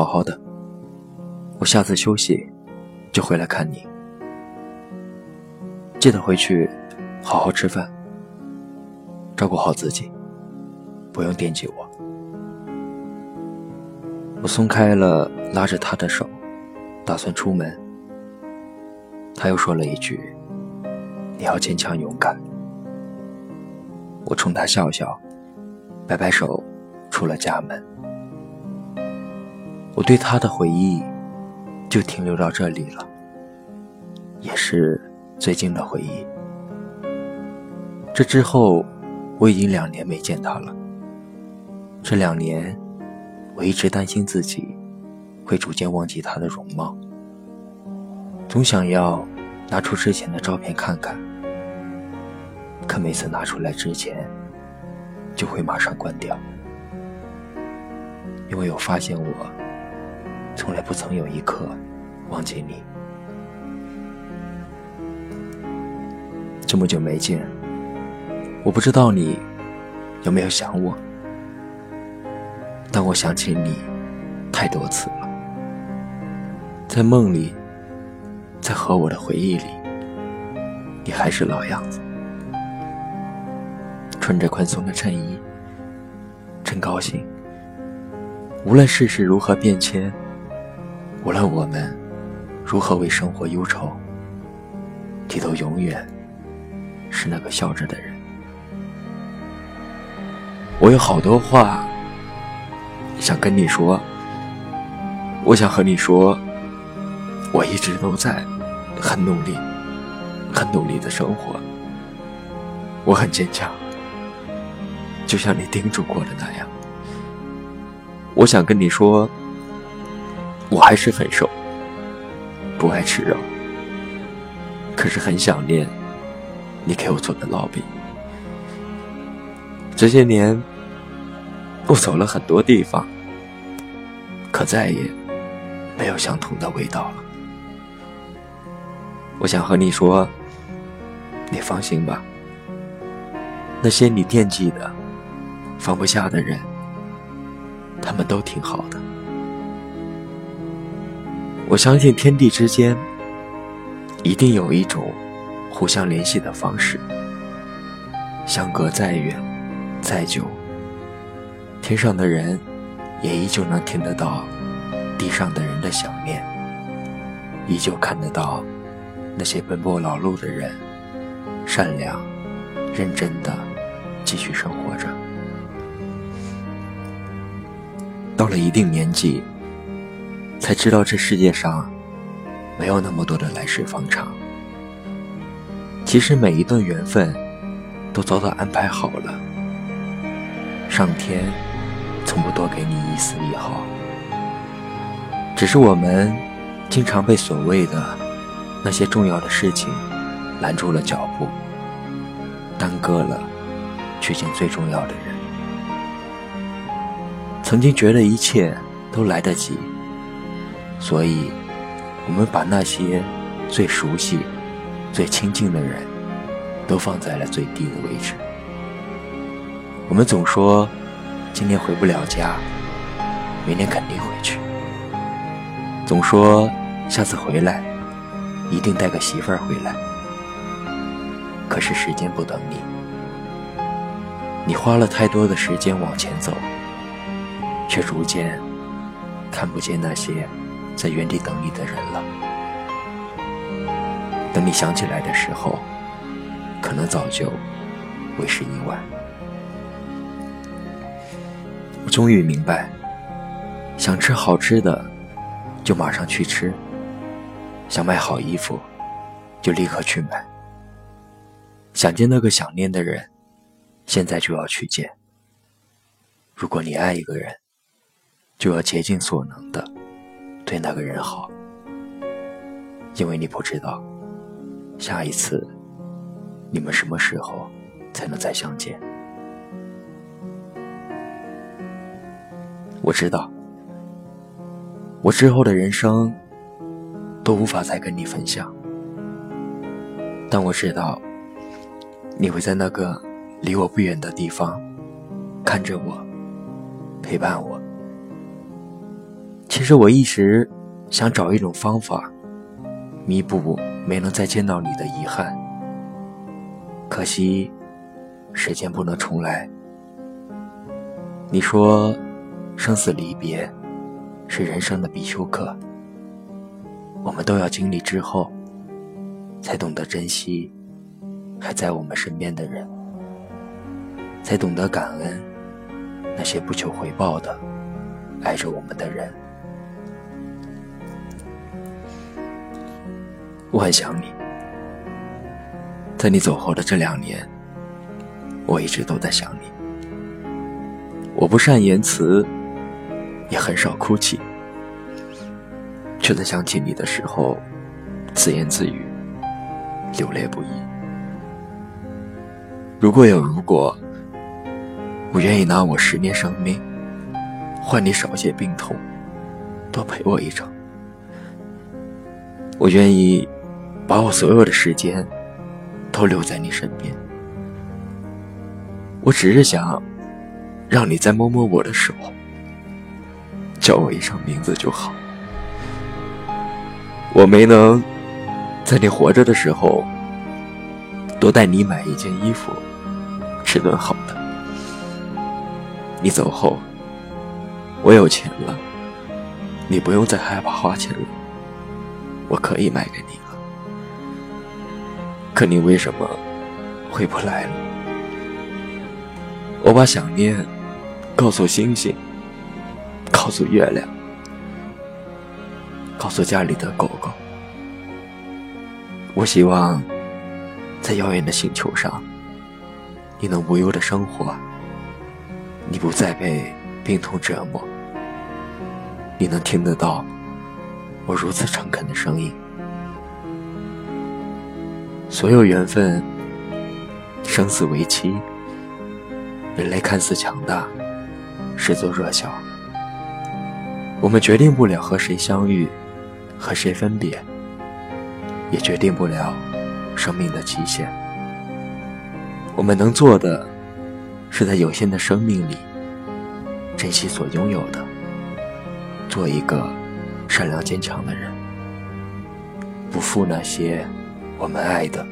好好的，我下次休息就回来看你。记得回去好好吃饭，照顾好自己，不用惦记我。我松开了拉着他的手，打算出门。他又说了一句：“你要坚强勇敢。”我冲他笑笑，摆摆手，出了家门。我对他的回忆就停留到这里了，也是最近的回忆。这之后，我已经两年没见他了。这两年，我一直担心自己会逐渐忘记他的容貌，总想要拿出之前的照片看看。可每次拿出来之前，就会马上关掉，因为我发现我从来不曾有一刻忘记你。这么久没见，我不知道你有没有想我，但我想起你太多次了，在梦里，在和我的回忆里，你还是老样子。穿着宽松的衬衣，真高兴。无论世事如何变迁，无论我们如何为生活忧愁，你都永远是那个笑着的人。我有好多话想跟你说，我想和你说，我一直都在很努力、很努力的生活，我很坚强。就像你叮嘱过的那样，我想跟你说，我还是很瘦，不爱吃肉，可是很想念你给我做的烙饼。这些年，我走了很多地方，可再也没有相同的味道了。我想和你说，你放心吧，那些你惦记的。放不下的人，他们都挺好的。我相信天地之间一定有一种互相联系的方式。相隔再远再久，天上的人也依旧能听得到地上的人的想念，依旧看得到那些奔波劳碌的人，善良、认真的继续生活着。到了一定年纪，才知道这世界上没有那么多的来日方长。其实每一段缘分都早早安排好了，上天从不多给你一丝一毫。只是我们经常被所谓的那些重要的事情拦住了脚步，耽搁了去见最重要的人。曾经觉得一切都来得及，所以，我们把那些最熟悉、最亲近的人，都放在了最低的位置。我们总说，今天回不了家，明天肯定回去。总说下次回来，一定带个媳妇儿回来。可是时间不等你，你花了太多的时间往前走。却逐渐看不见那些在原地等你的人了。等你想起来的时候，可能早就为时已晚。我终于明白，想吃好吃的，就马上去吃；想买好衣服，就立刻去买；想见那个想念的人，现在就要去见。如果你爱一个人，就要竭尽所能的对那个人好，因为你不知道下一次你们什么时候才能再相见。我知道，我之后的人生都无法再跟你分享，但我知道你会在那个离我不远的地方看着我，陪伴我。其实我一直想找一种方法，弥补没能再见到你的遗憾。可惜，时间不能重来。你说，生死离别是人生的必修课，我们都要经历之后，才懂得珍惜还在我们身边的人，才懂得感恩那些不求回报的爱着我们的人。我很想你，在你走后的这两年，我一直都在想你。我不善言辞，也很少哭泣，却在想起你的时候，自言自语，流泪不已。如果有如果，我愿意拿我十年生命，换你少些病痛，多陪我一程。我愿意。把我所有的时间都留在你身边，我只是想让你再摸摸我的手，叫我一声名字就好。我没能在你活着的时候多带你买一件衣服，吃顿好的。你走后，我有钱了，你不用再害怕花钱了，我可以买给你。可你为什么回不来了？我把想念告诉星星，告诉月亮，告诉家里的狗狗。我希望在遥远的星球上，你能无忧的生活，你不再被病痛折磨，你能听得到我如此诚恳的声音。所有缘分，生死为期。人类看似强大，实则弱小。我们决定不了和谁相遇，和谁分别，也决定不了生命的期限。我们能做的，是在有限的生命里，珍惜所拥有的，做一个善良坚强的人，不负那些。我们爱的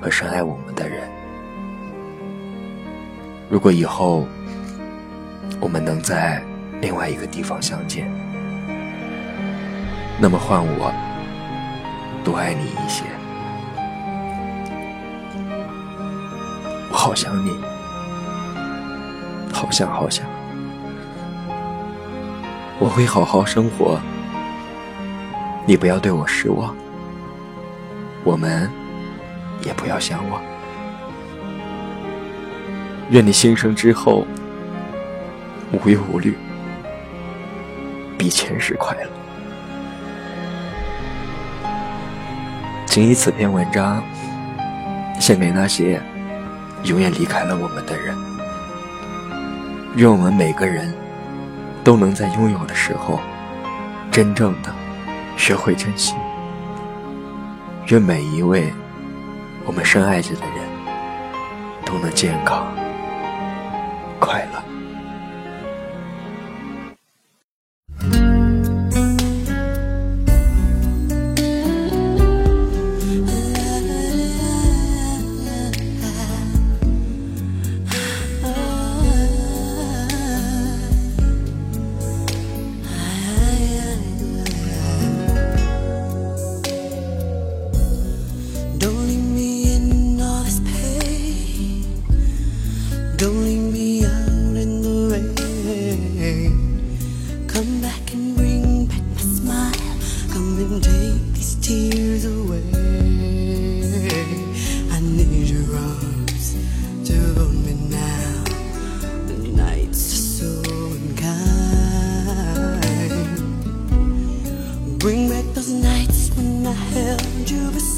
和深爱我们的人，如果以后我们能在另外一个地方相见，那么换我多爱你一些。我好想你，好想好想。我会好好生活，你不要对我失望。我们也不要相忘。愿你新生之后无忧无虑，比前世快乐。谨以此篇文章献给那些永远离开了我们的人。愿我们每个人都能在拥有的时候，真正的学会珍惜。愿每一位我们深爱着的人都能健康快乐。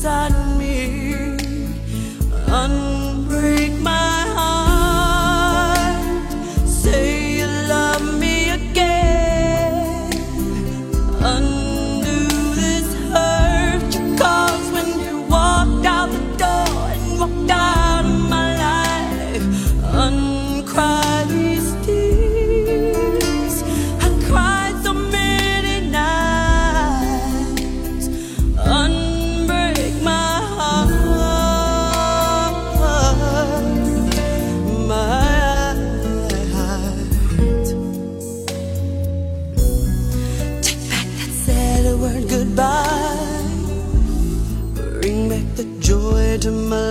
sun. into my